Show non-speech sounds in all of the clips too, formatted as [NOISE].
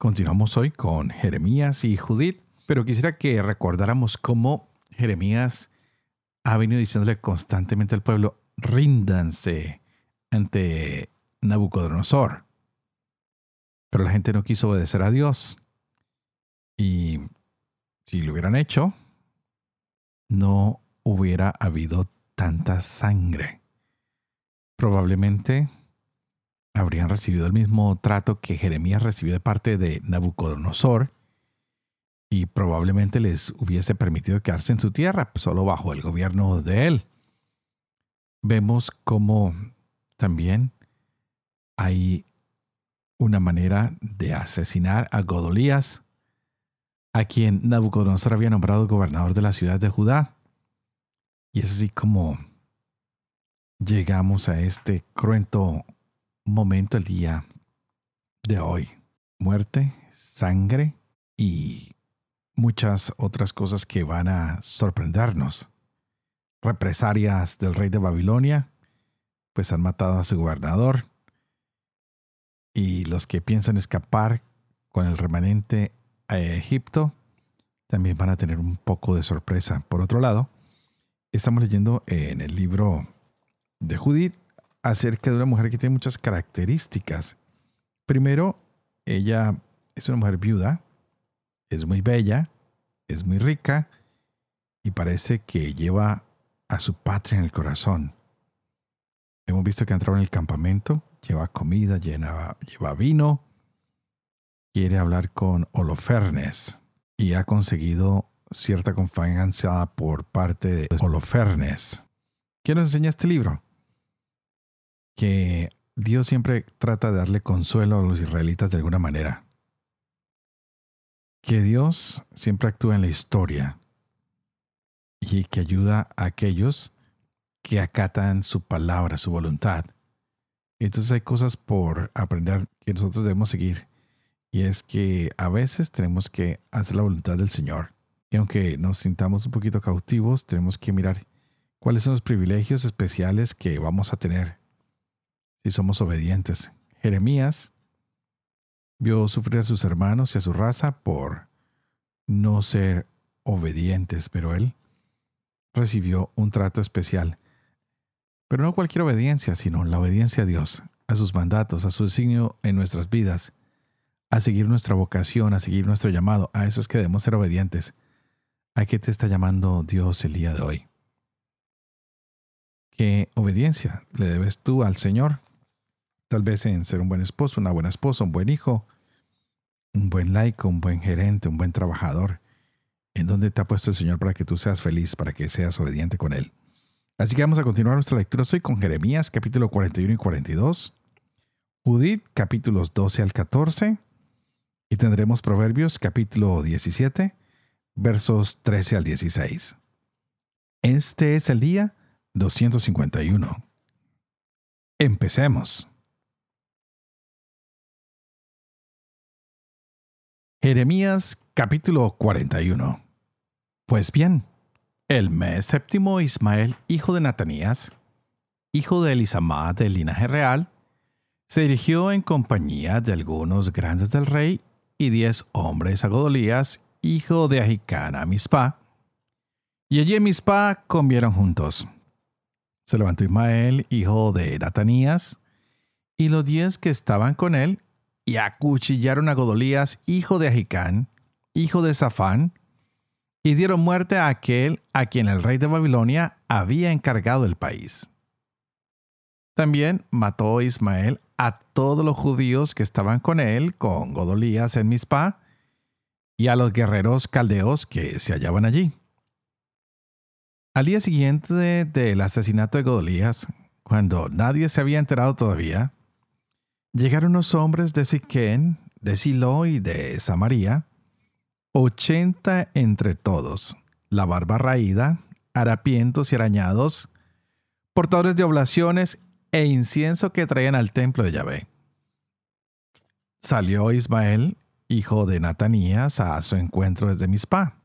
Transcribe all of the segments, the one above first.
Continuamos hoy con Jeremías y Judith, pero quisiera que recordáramos cómo Jeremías ha venido diciéndole constantemente al pueblo, ríndanse ante Nabucodonosor. Pero la gente no quiso obedecer a Dios. Y si lo hubieran hecho, no hubiera habido tanta sangre. Probablemente habrían recibido el mismo trato que Jeremías recibió de parte de Nabucodonosor y probablemente les hubiese permitido quedarse en su tierra solo bajo el gobierno de él. Vemos cómo también hay una manera de asesinar a Godolías, a quien Nabucodonosor había nombrado gobernador de la ciudad de Judá. Y es así como llegamos a este cruento momento el día de hoy. Muerte, sangre y muchas otras cosas que van a sorprendernos. Represarias del rey de Babilonia, pues han matado a su gobernador. Y los que piensan escapar con el remanente a Egipto, también van a tener un poco de sorpresa. Por otro lado, estamos leyendo en el libro de Judith acerca de una mujer que tiene muchas características. Primero, ella es una mujer viuda, es muy bella, es muy rica y parece que lleva a su patria en el corazón. Hemos visto que ha entrado en el campamento, lleva comida, lleva vino, quiere hablar con Holofernes y ha conseguido cierta confianza por parte de Holofernes. ¿Qué nos enseña este libro? Que Dios siempre trata de darle consuelo a los israelitas de alguna manera. Que Dios siempre actúa en la historia y que ayuda a aquellos que acatan su palabra, su voluntad. Entonces hay cosas por aprender que nosotros debemos seguir. Y es que a veces tenemos que hacer la voluntad del Señor. Y aunque nos sintamos un poquito cautivos, tenemos que mirar cuáles son los privilegios especiales que vamos a tener si somos obedientes. Jeremías vio sufrir a sus hermanos y a su raza por no ser obedientes, pero él recibió un trato especial. Pero no cualquier obediencia, sino la obediencia a Dios, a sus mandatos, a su designio en nuestras vidas, a seguir nuestra vocación, a seguir nuestro llamado. A eso es que debemos ser obedientes. ¿A qué te está llamando Dios el día de hoy? ¿Qué obediencia le debes tú al Señor? Tal vez en ser un buen esposo, una buena esposa, un buen hijo, un buen laico, un buen gerente, un buen trabajador. ¿En dónde te ha puesto el Señor para que tú seas feliz, para que seas obediente con Él? Así que vamos a continuar nuestra lectura hoy con Jeremías capítulo 41 y 42, Judith capítulos 12 al 14 y tendremos Proverbios capítulo 17 versos 13 al 16. Este es el día 251. Empecemos. Jeremías capítulo 41 Pues bien, el mes séptimo Ismael, hijo de Natanías, hijo de Elisamá del linaje real, se dirigió en compañía de algunos grandes del rey y diez hombres a Godolías, hijo de Ahicán a Mispa, y allí en Mispa comieron juntos. Se levantó Ismael, hijo de Natanías, y los diez que estaban con él y acuchillaron a Godolías, hijo de Ahicán, hijo de Safán, y dieron muerte a aquel a quien el rey de Babilonia había encargado el país. También mató Ismael a todos los judíos que estaban con él, con Godolías en Mizpah, y a los guerreros caldeos que se hallaban allí. Al día siguiente del asesinato de Godolías, cuando nadie se había enterado todavía, Llegaron los hombres de Siquén, de Silo y de Samaria, ochenta entre todos, la barba raída, harapientos y arañados, portadores de oblaciones e incienso que traían al templo de Yahvé. Salió Ismael, hijo de Natanías, a su encuentro desde Mizpah.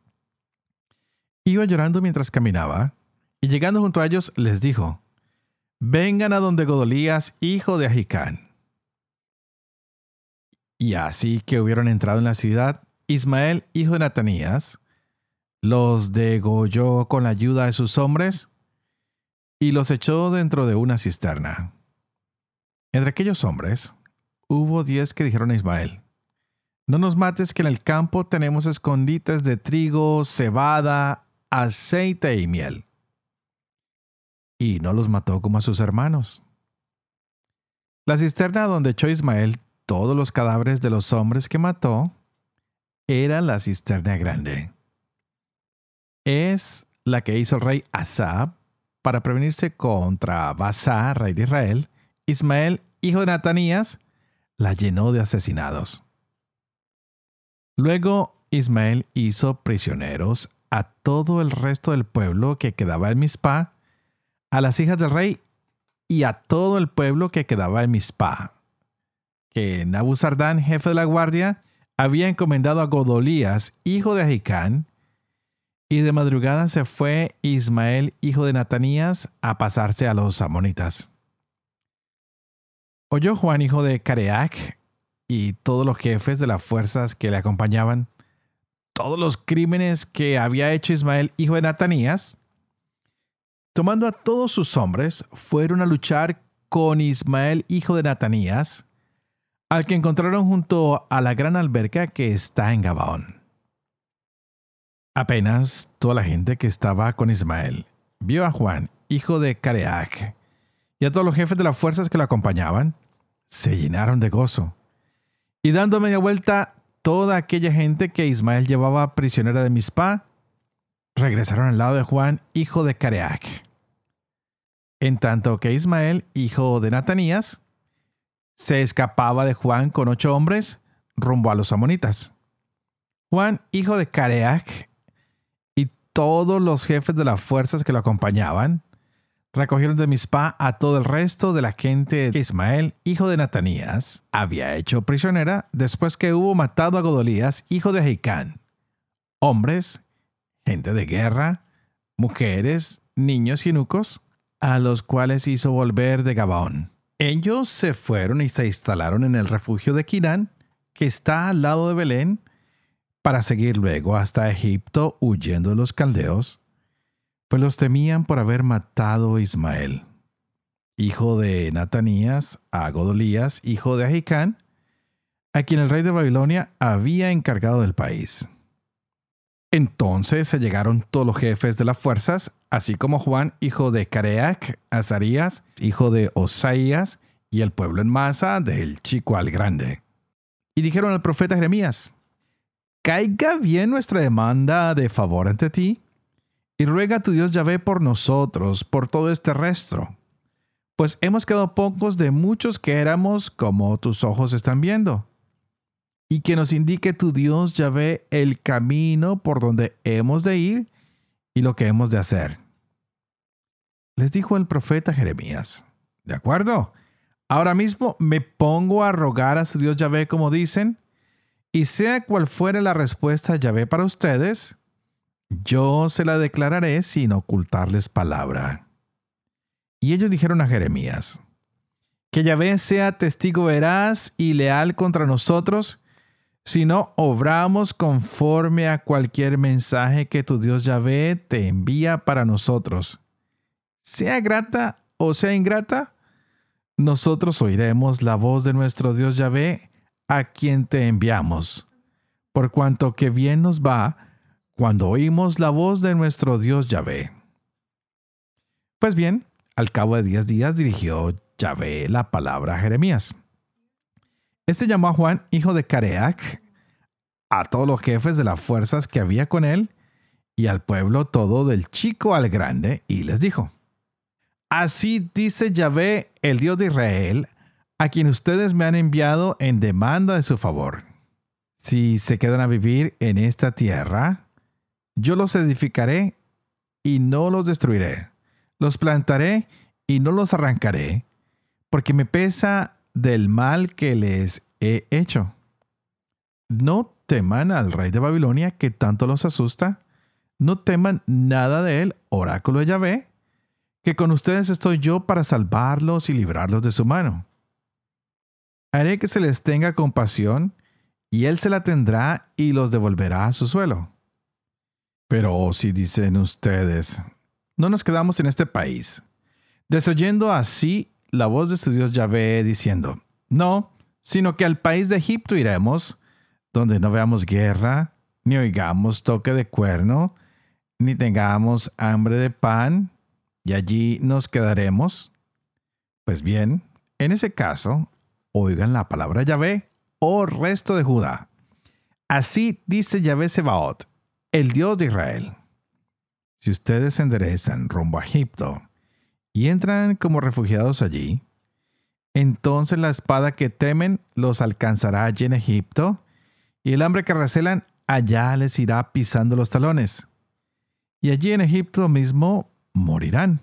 Iba llorando mientras caminaba, y llegando junto a ellos les dijo, Vengan a donde Godolías, hijo de Ahicán. Y así que hubieron entrado en la ciudad, Ismael, hijo de Natanías, los degolló con la ayuda de sus hombres y los echó dentro de una cisterna. Entre aquellos hombres hubo diez que dijeron a Ismael, No nos mates que en el campo tenemos escondites de trigo, cebada, aceite y miel. Y no los mató como a sus hermanos. La cisterna donde echó Ismael todos los cadáveres de los hombres que mató era la cisterna grande. Es la que hizo el rey Asab para prevenirse contra Basa, rey de Israel. Ismael, hijo de Natanías, la llenó de asesinados. Luego Ismael hizo prisioneros a todo el resto del pueblo que quedaba en Mizpah, a las hijas del rey y a todo el pueblo que quedaba en Mizpah, que Nabuzardán, jefe de la guardia, había encomendado a Godolías, hijo de Ahicán, y de madrugada se fue Ismael, hijo de Natanías, a pasarse a los amonitas. Oyó Juan, hijo de Careac, y todos los jefes de las fuerzas que le acompañaban, todos los crímenes que había hecho Ismael, hijo de Natanías, tomando a todos sus hombres, fueron a luchar con Ismael, hijo de Natanías, al que encontraron junto a la gran alberca que está en Gabaón. Apenas toda la gente que estaba con Ismael vio a Juan, hijo de Careac, y a todos los jefes de las fuerzas que lo acompañaban, se llenaron de gozo. Y dando media vuelta, toda aquella gente que Ismael llevaba prisionera de Mizpah, regresaron al lado de Juan, hijo de Careac. En tanto que Ismael, hijo de Natanías, se escapaba de Juan con ocho hombres rumbo a los amonitas. Juan, hijo de Careac, y todos los jefes de las fuerzas que lo acompañaban, recogieron de Mizpah a todo el resto de la gente que Ismael, hijo de Natanías, había hecho prisionera después que hubo matado a Godolías, hijo de Jeicán. Hombres, gente de guerra, mujeres, niños y nucos, a los cuales hizo volver de Gabaón. Ellos se fueron y se instalaron en el refugio de Quirán, que está al lado de Belén, para seguir luego hasta Egipto huyendo de los caldeos, pues los temían por haber matado a Ismael, hijo de Natanías, a Godolías, hijo de Ahicán, a quien el rey de Babilonia había encargado del país. Entonces se llegaron todos los jefes de las fuerzas así como Juan, hijo de Careac, Azarías, hijo de Osaías, y el pueblo en masa del chico al grande. Y dijeron al profeta Jeremías, Caiga bien nuestra demanda de favor ante ti, y ruega a tu Dios Yahvé por nosotros, por todo este resto, pues hemos quedado pocos de muchos que éramos como tus ojos están viendo. Y que nos indique tu Dios Yahvé el camino por donde hemos de ir y lo que hemos de hacer les dijo el profeta Jeremías, ¿de acuerdo? Ahora mismo me pongo a rogar a su Dios Yahvé como dicen, y sea cual fuere la respuesta Yahvé para ustedes, yo se la declararé sin ocultarles palabra. Y ellos dijeron a Jeremías, que Yahvé sea testigo veraz y leal contra nosotros, si no obramos conforme a cualquier mensaje que tu Dios Yahvé te envía para nosotros sea grata o sea ingrata, nosotros oiremos la voz de nuestro Dios Yahvé, a quien te enviamos, por cuanto que bien nos va cuando oímos la voz de nuestro Dios Yahvé. Pues bien, al cabo de diez días dirigió Yahvé la palabra a Jeremías. Este llamó a Juan, hijo de Careac, a todos los jefes de las fuerzas que había con él, y al pueblo todo del chico al grande, y les dijo, Así dice Yahvé, el Dios de Israel, a quien ustedes me han enviado en demanda de su favor. Si se quedan a vivir en esta tierra, yo los edificaré y no los destruiré. Los plantaré y no los arrancaré, porque me pesa del mal que les he hecho. No teman al rey de Babilonia que tanto los asusta. No teman nada de él, oráculo de Yahvé, que con ustedes estoy yo para salvarlos y librarlos de su mano. Haré que se les tenga compasión, y él se la tendrá y los devolverá a su suelo. Pero si dicen ustedes, no nos quedamos en este país, desoyendo así la voz de su Dios Yahvé diciendo, no, sino que al país de Egipto iremos, donde no veamos guerra, ni oigamos toque de cuerno, ni tengamos hambre de pan, y allí nos quedaremos. Pues bien, en ese caso, oigan la palabra Yahvé, oh resto de Judá. Así dice Yahvé Sebaot, el Dios de Israel. Si ustedes enderezan rumbo a Egipto y entran como refugiados allí, entonces la espada que temen los alcanzará allí en Egipto, y el hambre que recelan allá les irá pisando los talones. Y allí en Egipto mismo morirán.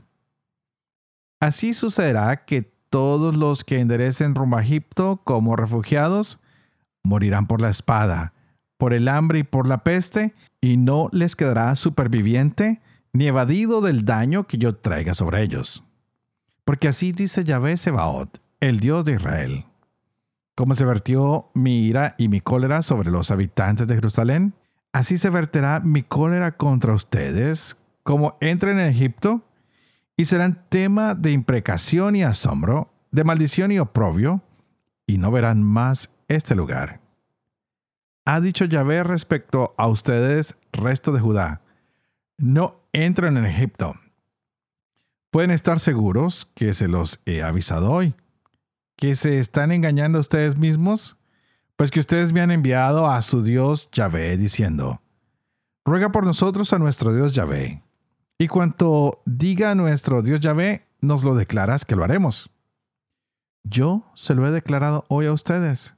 Así sucederá que todos los que enderecen rumbo a Egipto como refugiados morirán por la espada, por el hambre y por la peste, y no les quedará superviviente ni evadido del daño que yo traiga sobre ellos. Porque así dice Yahvé Sebaot, el Dios de Israel. Como se vertió mi ira y mi cólera sobre los habitantes de Jerusalén, así se verterá mi cólera contra ustedes, como entren en Egipto, y serán tema de imprecación y asombro, de maldición y oprobio, y no verán más este lugar. Ha dicho Yahvé respecto a ustedes, resto de Judá, no entren en Egipto. Pueden estar seguros que se los he avisado hoy, que se están engañando a ustedes mismos, pues que ustedes me han enviado a su Dios Yahvé diciendo, ruega por nosotros a nuestro Dios Yahvé, y cuanto diga nuestro Dios Yahvé, nos lo declaras que lo haremos. Yo se lo he declarado hoy a ustedes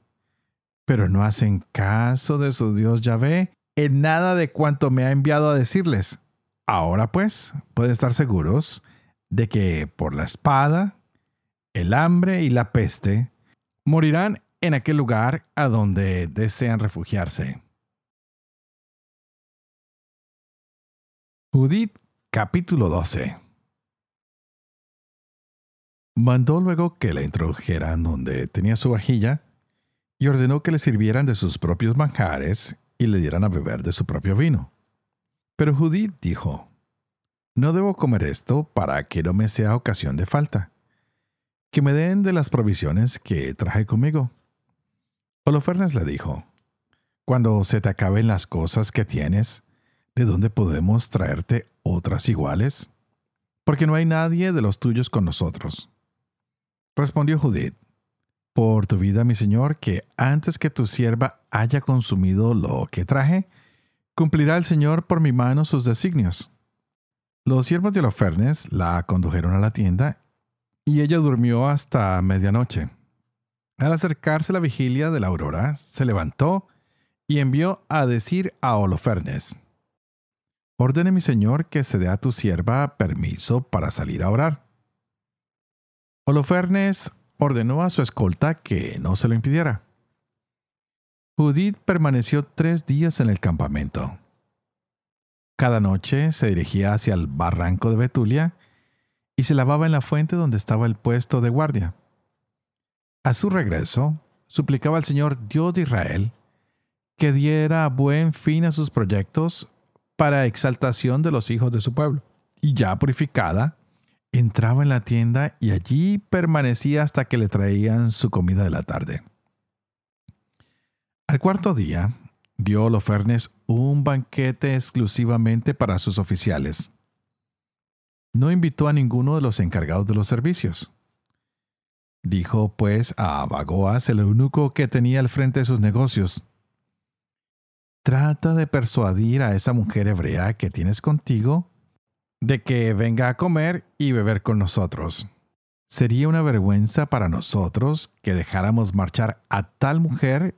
pero no hacen caso de su Dios Yahvé en nada de cuanto me ha enviado a decirles. Ahora pues, pueden estar seguros de que por la espada, el hambre y la peste morirán en aquel lugar a donde desean refugiarse. Judith capítulo 12 Mandó luego que la introdujeran donde tenía su vajilla y ordenó que le sirvieran de sus propios manjares y le dieran a beber de su propio vino. Pero Judith dijo, No debo comer esto para que no me sea ocasión de falta. Que me den de las provisiones que traje conmigo. Holofernes le dijo, Cuando se te acaben las cosas que tienes, ¿de dónde podemos traerte otras iguales? Porque no hay nadie de los tuyos con nosotros. Respondió Judith, por tu vida, mi Señor, que antes que tu sierva haya consumido lo que traje, cumplirá el Señor por mi mano sus designios. Los siervos de Holofernes la condujeron a la tienda y ella durmió hasta medianoche. Al acercarse la vigilia de la aurora, se levantó y envió a decir a Holofernes, Ordene mi señor que se dé a tu sierva permiso para salir a orar. Holofernes ordenó a su escolta que no se lo impidiera. Judith permaneció tres días en el campamento. Cada noche se dirigía hacia el barranco de Betulia y se lavaba en la fuente donde estaba el puesto de guardia. A su regreso, suplicaba al Señor Dios de Israel que diera buen fin a sus proyectos para exaltación de los hijos de su pueblo. Y ya purificada, entraba en la tienda y allí permanecía hasta que le traían su comida de la tarde. Al cuarto día, dio Lofernes un banquete exclusivamente para sus oficiales. No invitó a ninguno de los encargados de los servicios. Dijo pues a Bagoas, el eunuco que tenía al frente de sus negocios, Trata de persuadir a esa mujer hebrea que tienes contigo de que venga a comer y beber con nosotros. Sería una vergüenza para nosotros que dejáramos marchar a tal mujer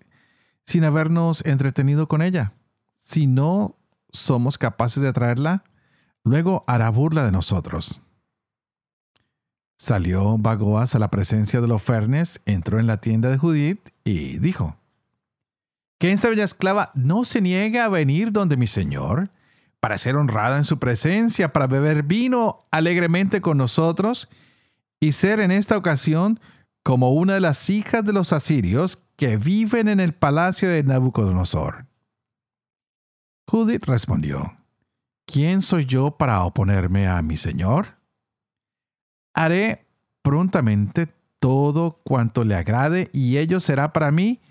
sin habernos entretenido con ella. Si no somos capaces de atraerla, luego hará burla de nosotros. Salió Bagoas a la presencia de los Fernes, entró en la tienda de Judith y dijo, ¿Que esta bella esclava no se niega a venir donde mi señor, para ser honrada en su presencia, para beber vino alegremente con nosotros y ser en esta ocasión como una de las hijas de los asirios que viven en el palacio de Nabucodonosor? Judith respondió, ¿quién soy yo para oponerme a mi señor? Haré prontamente todo cuanto le agrade y ello será para mí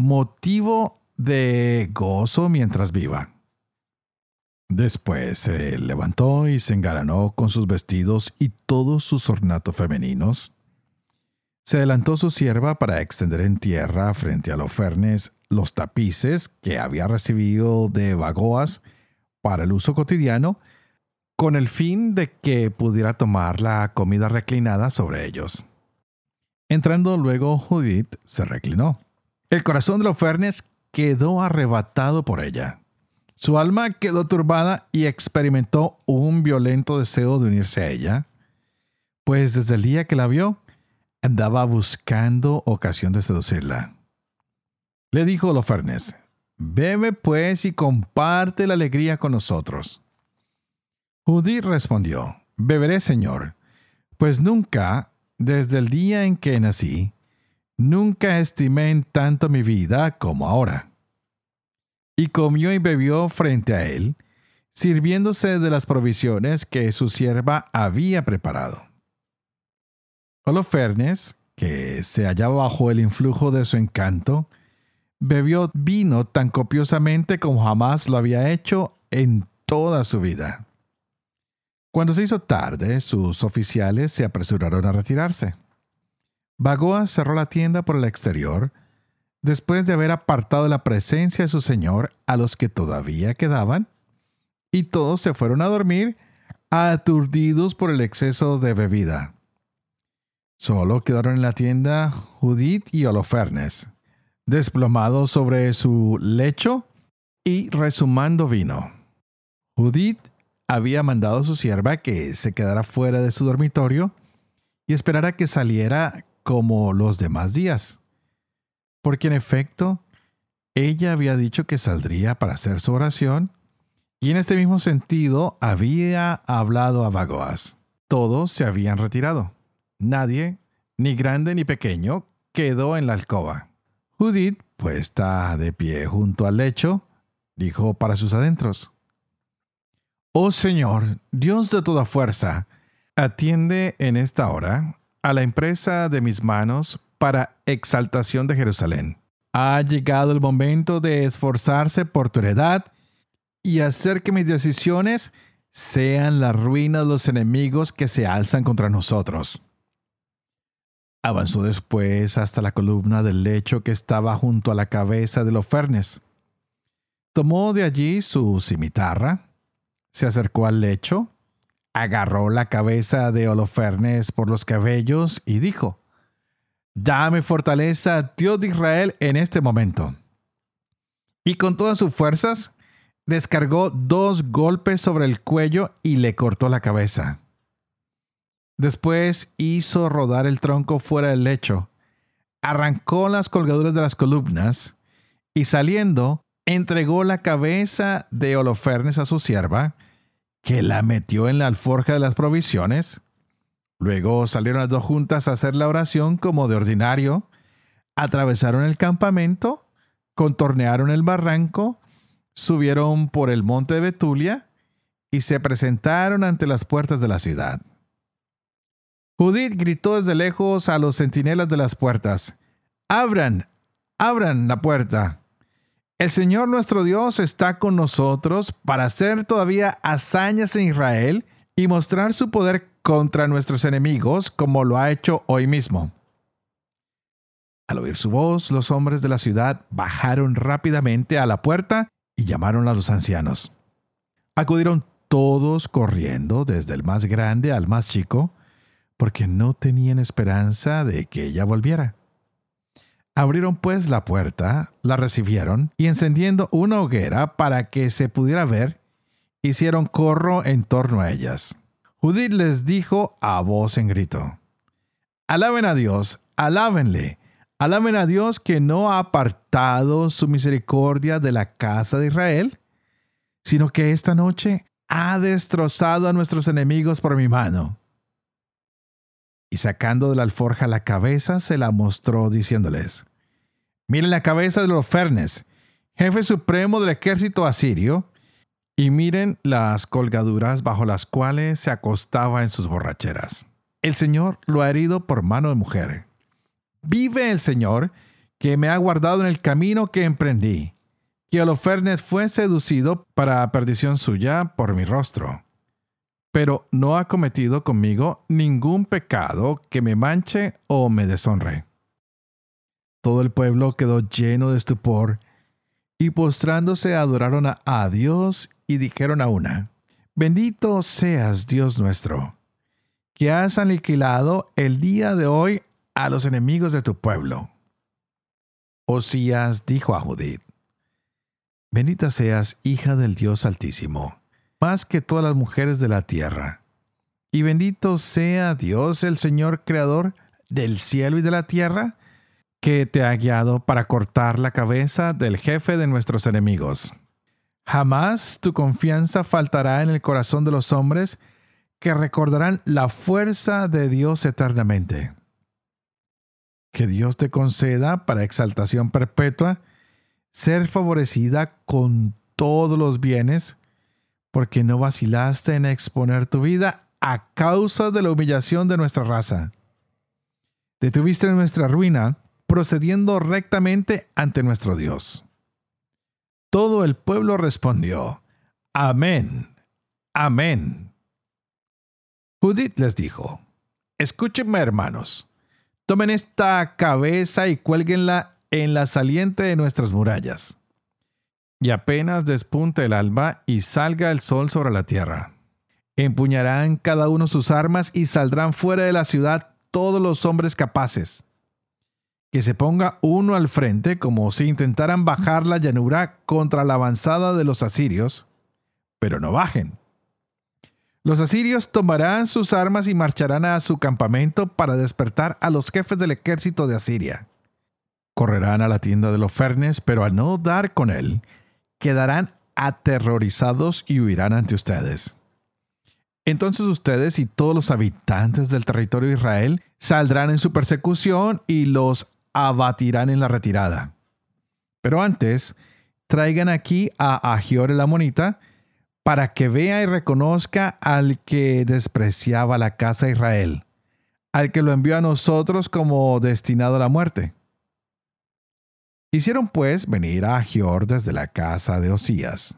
motivo de gozo mientras viva. Después se levantó y se engalanó con sus vestidos y todos sus ornatos femeninos. Se adelantó su sierva para extender en tierra frente a los fernes los tapices que había recibido de Bagoas para el uso cotidiano con el fin de que pudiera tomar la comida reclinada sobre ellos. Entrando luego Judith se reclinó. El corazón de los Fernes quedó arrebatado por ella. Su alma quedó turbada y experimentó un violento deseo de unirse a ella, pues desde el día que la vio, andaba buscando ocasión de seducirla. Le dijo Lofernes, Bebe pues y comparte la alegría con nosotros. Judith respondió, Beberé, Señor, pues nunca, desde el día en que nací, nunca estimé en tanto mi vida como ahora. Y comió y bebió frente a él, sirviéndose de las provisiones que su sierva había preparado. Holofernes, que se hallaba bajo el influjo de su encanto, bebió vino tan copiosamente como jamás lo había hecho en toda su vida. Cuando se hizo tarde, sus oficiales se apresuraron a retirarse. Bagoa cerró la tienda por el exterior, después de haber apartado la presencia de su señor a los que todavía quedaban, y todos se fueron a dormir aturdidos por el exceso de bebida. Solo quedaron en la tienda Judith y Holofernes, desplomados sobre su lecho y resumando vino. Judith había mandado a su sierva que se quedara fuera de su dormitorio y esperara que saliera como los demás días. Porque en efecto, ella había dicho que saldría para hacer su oración y en este mismo sentido había hablado a Bagoas. Todos se habían retirado. Nadie, ni grande ni pequeño, quedó en la alcoba. Judith, puesta de pie junto al lecho, dijo para sus adentros, Oh Señor, Dios de toda fuerza, atiende en esta hora a la empresa de mis manos para exaltación de Jerusalén. Ha llegado el momento de esforzarse por tu heredad y hacer que mis decisiones sean la ruina de los enemigos que se alzan contra nosotros. Avanzó después hasta la columna del lecho que estaba junto a la cabeza de los fernes. Tomó de allí su cimitarra, se acercó al lecho, agarró la cabeza de Holofernes por los cabellos y dijo, Dame fortaleza, Dios de Israel, en este momento. Y con todas sus fuerzas, descargó dos golpes sobre el cuello y le cortó la cabeza. Después hizo rodar el tronco fuera del lecho, arrancó las colgaduras de las columnas y saliendo, entregó la cabeza de Holofernes a su sierva, que la metió en la alforja de las provisiones. Luego salieron las dos juntas a hacer la oración como de ordinario, atravesaron el campamento, contornearon el barranco, subieron por el monte de Betulia y se presentaron ante las puertas de la ciudad. Judith gritó desde lejos a los centinelas de las puertas, Abran, abran la puerta. El Señor nuestro Dios está con nosotros para hacer todavía hazañas en Israel y mostrar su poder contra nuestros enemigos como lo ha hecho hoy mismo. Al oír su voz, los hombres de la ciudad bajaron rápidamente a la puerta y llamaron a los ancianos. Acudieron todos corriendo, desde el más grande al más chico, porque no tenían esperanza de que ella volviera. Abrieron pues la puerta, la recibieron y encendiendo una hoguera para que se pudiera ver, hicieron corro en torno a ellas. Judith les dijo a voz en grito, Alaben a Dios, alábenle, alaben a Dios que no ha apartado su misericordia de la casa de Israel, sino que esta noche ha destrozado a nuestros enemigos por mi mano. Y sacando de la alforja la cabeza, se la mostró diciéndoles, Miren la cabeza de los Fernes, jefe supremo del ejército asirio, y miren las colgaduras bajo las cuales se acostaba en sus borracheras. El Señor lo ha herido por mano de mujer. Vive el Señor, que me ha guardado en el camino que emprendí, que Holofernes fue seducido para perdición suya por mi rostro. Pero no ha cometido conmigo ningún pecado que me manche o me deshonre. Todo el pueblo quedó lleno de estupor y postrándose adoraron a, Dios y dijeron a una, Bendito seas Dios nuestro, que has aniquilado el día de hoy a los enemigos de tu pueblo. Osías dijo a Judith, Bendita seas, hija del Dios Altísimo, más que todas las mujeres de la tierra. Y bendito sea Dios el Señor Creador del cielo y de la tierra, que te ha guiado para cortar la cabeza del jefe de nuestros enemigos. Jamás tu confianza faltará en el corazón de los hombres que recordarán la fuerza de Dios eternamente. Que Dios te conceda para exaltación perpetua ser favorecida con todos los bienes, porque no vacilaste en exponer tu vida a causa de la humillación de nuestra raza. Detuviste nuestra ruina procediendo rectamente ante nuestro Dios. Todo el pueblo respondió, Amén, Amén. Judith les dijo, Escúchenme hermanos, tomen esta cabeza y cuélguenla en la saliente de nuestras murallas. Y apenas despunte el alba y salga el sol sobre la tierra. Empuñarán cada uno sus armas y saldrán fuera de la ciudad todos los hombres capaces que se ponga uno al frente como si intentaran bajar la llanura contra la avanzada de los asirios, pero no bajen. Los asirios tomarán sus armas y marcharán a su campamento para despertar a los jefes del ejército de Asiria. Correrán a la tienda de los Fernes, pero al no dar con él, quedarán aterrorizados y huirán ante ustedes. Entonces ustedes y todos los habitantes del territorio de Israel saldrán en su persecución y los abatirán en la retirada. Pero antes, traigan aquí a Agior el Amonita para que vea y reconozca al que despreciaba la casa de Israel, al que lo envió a nosotros como destinado a la muerte. Hicieron pues venir a Agior desde la casa de Osías.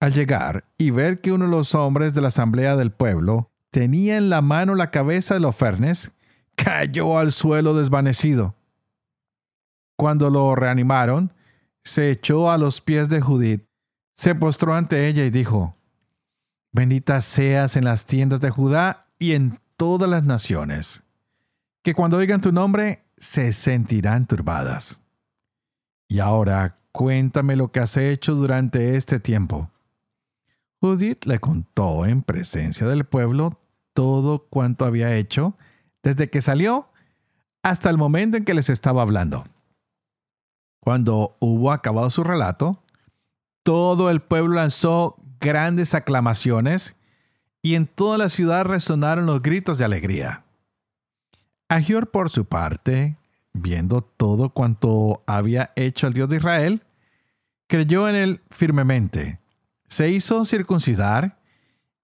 Al llegar y ver que uno de los hombres de la asamblea del pueblo tenía en la mano la cabeza de los fernes, cayó al suelo desvanecido. Cuando lo reanimaron, se echó a los pies de Judith, se postró ante ella y dijo, Bendita seas en las tiendas de Judá y en todas las naciones, que cuando oigan tu nombre se sentirán turbadas. Y ahora cuéntame lo que has hecho durante este tiempo. Judith le contó en presencia del pueblo todo cuanto había hecho desde que salió hasta el momento en que les estaba hablando. Cuando hubo acabado su relato, todo el pueblo lanzó grandes aclamaciones y en toda la ciudad resonaron los gritos de alegría. Agior, por su parte, viendo todo cuanto había hecho el Dios de Israel, creyó en él firmemente, se hizo circuncidar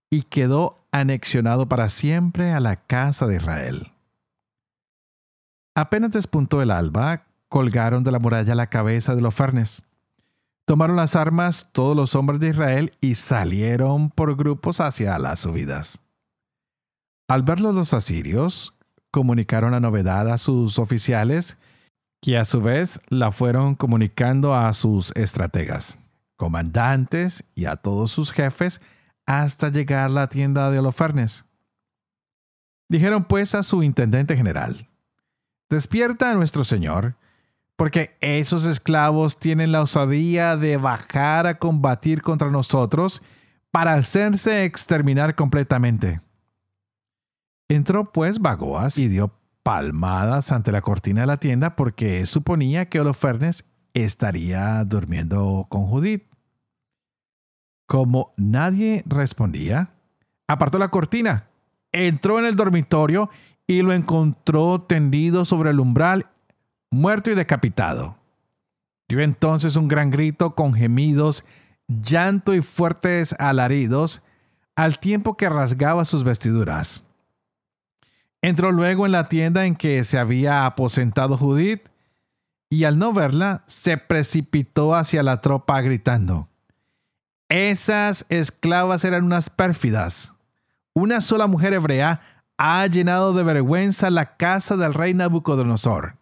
y quedó anexionado para siempre a la casa de Israel. Apenas despuntó el alba, colgaron de la muralla la cabeza de los fernes. Tomaron las armas todos los hombres de Israel y salieron por grupos hacia las subidas. Al verlo los asirios, comunicaron la novedad a sus oficiales, que a su vez la fueron comunicando a sus estrategas, comandantes y a todos sus jefes hasta llegar a la tienda de Holofernes. Dijeron pues a su intendente general, Despierta a nuestro Señor, porque esos esclavos tienen la osadía de bajar a combatir contra nosotros para hacerse exterminar completamente. Entró pues Bagoas y dio palmadas ante la cortina de la tienda porque suponía que Holofernes estaría durmiendo con Judith. Como nadie respondía, apartó la cortina, entró en el dormitorio y lo encontró tendido sobre el umbral, muerto y decapitado. Dio entonces un gran grito con gemidos, llanto y fuertes alaridos, al tiempo que rasgaba sus vestiduras. Entró luego en la tienda en que se había aposentado Judith, y al no verla, se precipitó hacia la tropa gritando, Esas esclavas eran unas pérfidas. Una sola mujer hebrea ha llenado de vergüenza la casa del rey Nabucodonosor.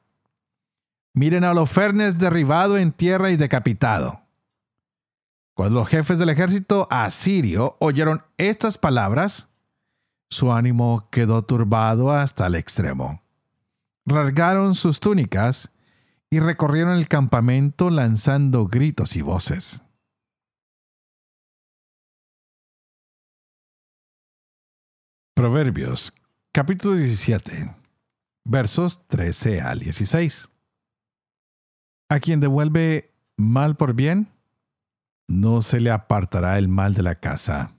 Miren a Holofernes derribado en tierra y decapitado. Cuando los jefes del ejército asirio oyeron estas palabras, su ánimo quedó turbado hasta el extremo. Rasgaron sus túnicas y recorrieron el campamento lanzando gritos y voces. Proverbios capítulo 17 versos 13 al 16. A quien devuelve mal por bien, no se le apartará el mal de la casa.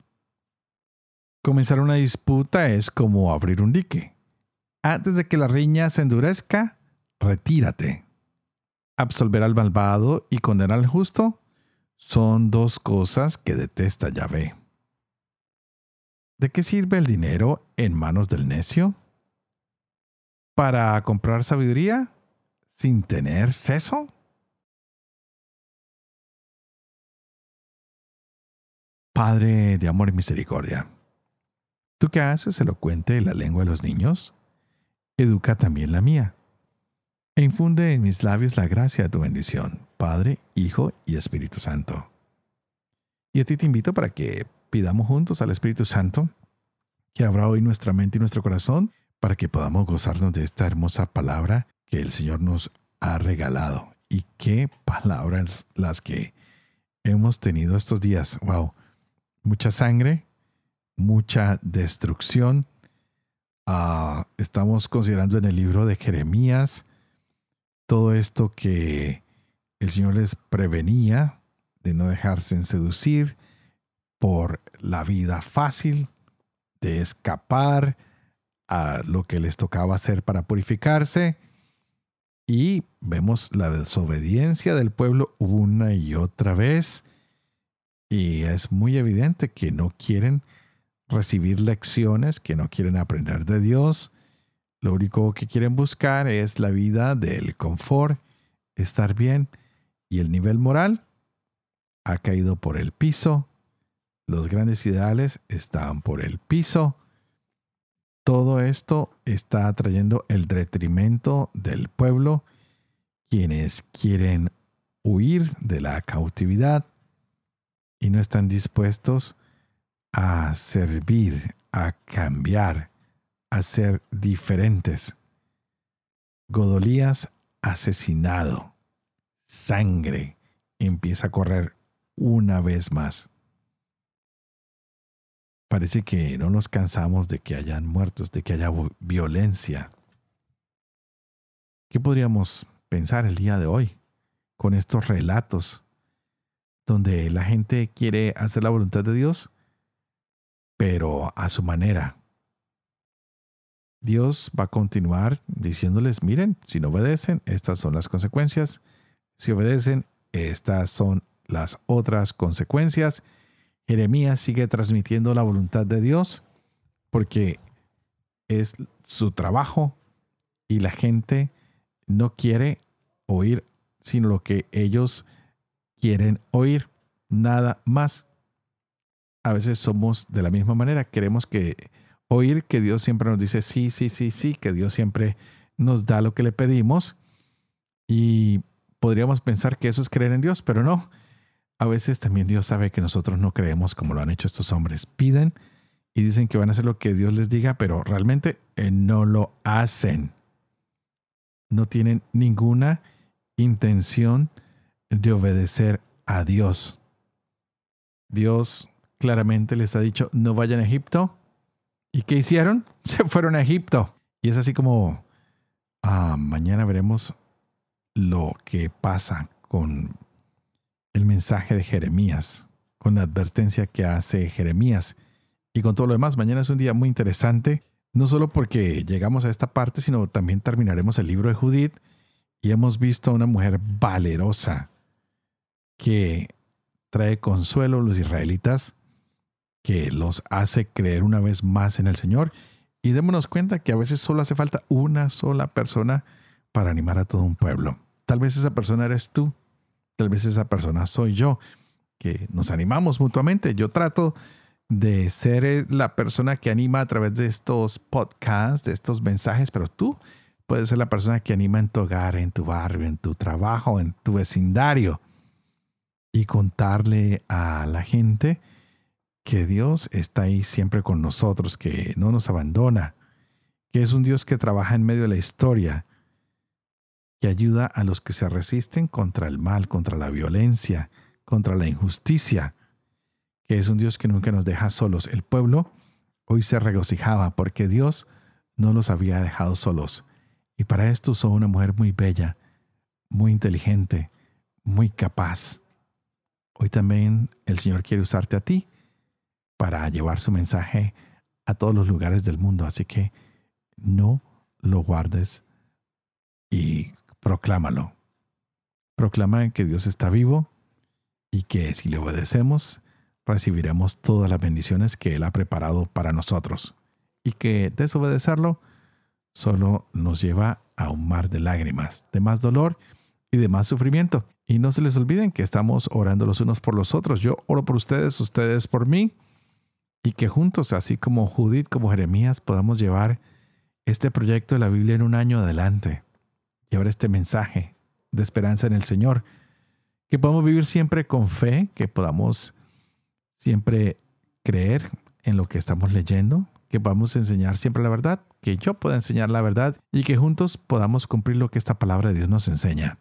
Comenzar una disputa es como abrir un dique. Antes de que la riña se endurezca, retírate absolver al malvado y condenar al justo son dos cosas que detesta Yahvé. ¿De qué sirve el dinero en manos del necio? ¿Para comprar sabiduría sin tener seso? Padre de amor y misericordia, tú que haces elocuente la lengua de los niños, educa también la mía e infunde en mis labios la gracia de tu bendición, Padre, Hijo y Espíritu Santo. Y a ti te invito para que pidamos juntos al Espíritu Santo que abra hoy nuestra mente y nuestro corazón para que podamos gozarnos de esta hermosa palabra que el Señor nos ha regalado. Y qué palabras las que hemos tenido estos días. Wow, mucha sangre, mucha destrucción. Ah, estamos considerando en el libro de Jeremías todo esto que el Señor les prevenía de no dejarse seducir por la vida fácil, de escapar a lo que les tocaba hacer para purificarse. Y vemos la desobediencia del pueblo una y otra vez. Y es muy evidente que no quieren recibir lecciones, que no quieren aprender de Dios, lo único que quieren buscar es la vida del confort, estar bien y el nivel moral ha caído por el piso. Los grandes ideales están por el piso. Todo esto está trayendo el detrimento del pueblo, quienes quieren huir de la cautividad y no están dispuestos a servir, a cambiar, a ser diferentes. Godolías asesinado. Sangre empieza a correr una vez más. Parece que no nos cansamos de que hayan muertos, de que haya violencia. ¿Qué podríamos pensar el día de hoy con estos relatos donde la gente quiere hacer la voluntad de Dios, pero a su manera, Dios va a continuar diciéndoles, miren, si no obedecen, estas son las consecuencias. Si obedecen, estas son las otras consecuencias. Jeremías sigue transmitiendo la voluntad de Dios porque es su trabajo y la gente no quiere oír sino lo que ellos quieren oír, nada más. A veces somos de la misma manera, queremos que oír que Dios siempre nos dice sí, sí, sí, sí, que Dios siempre nos da lo que le pedimos. Y podríamos pensar que eso es creer en Dios, pero no. A veces también Dios sabe que nosotros no creemos como lo han hecho estos hombres. Piden y dicen que van a hacer lo que Dios les diga, pero realmente eh, no lo hacen. No tienen ninguna intención de obedecer a Dios. Dios claramente les ha dicho, no vayan a Egipto. ¿Y qué hicieron? [LAUGHS] Se fueron a Egipto. Y es así como ah, mañana veremos lo que pasa con el mensaje de Jeremías, con la advertencia que hace Jeremías y con todo lo demás. Mañana es un día muy interesante, no solo porque llegamos a esta parte, sino también terminaremos el libro de Judith y hemos visto a una mujer valerosa que trae consuelo a los israelitas, que los hace creer una vez más en el Señor. Y démonos cuenta que a veces solo hace falta una sola persona para animar a todo un pueblo. Tal vez esa persona eres tú, tal vez esa persona soy yo, que nos animamos mutuamente. Yo trato de ser la persona que anima a través de estos podcasts, de estos mensajes, pero tú puedes ser la persona que anima en tu hogar, en tu barrio, en tu trabajo, en tu vecindario y contarle a la gente que Dios está ahí siempre con nosotros, que no nos abandona, que es un Dios que trabaja en medio de la historia, que ayuda a los que se resisten contra el mal, contra la violencia, contra la injusticia, que es un Dios que nunca nos deja solos. El pueblo hoy se regocijaba porque Dios no los había dejado solos. Y para esto usó una mujer muy bella, muy inteligente, muy capaz. Hoy también el Señor quiere usarte a ti para llevar su mensaje a todos los lugares del mundo. Así que no lo guardes y proclámalo. Proclama que Dios está vivo y que si le obedecemos, recibiremos todas las bendiciones que Él ha preparado para nosotros, y que desobedecerlo solo nos lleva a un mar de lágrimas, de más dolor y de más sufrimiento. Y no se les olviden que estamos orando los unos por los otros. Yo oro por ustedes, ustedes por mí, y que juntos, así como Judith, como Jeremías, podamos llevar este proyecto de la Biblia en un año adelante, llevar este mensaje de esperanza en el Señor, que podamos vivir siempre con fe, que podamos siempre creer en lo que estamos leyendo, que podamos enseñar siempre la verdad, que yo pueda enseñar la verdad y que juntos podamos cumplir lo que esta palabra de Dios nos enseña.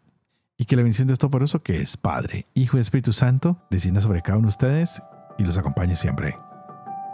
Y que la bendición de esto por eso que es Padre, Hijo y Espíritu Santo descienda sobre cada uno de ustedes y los acompañe siempre.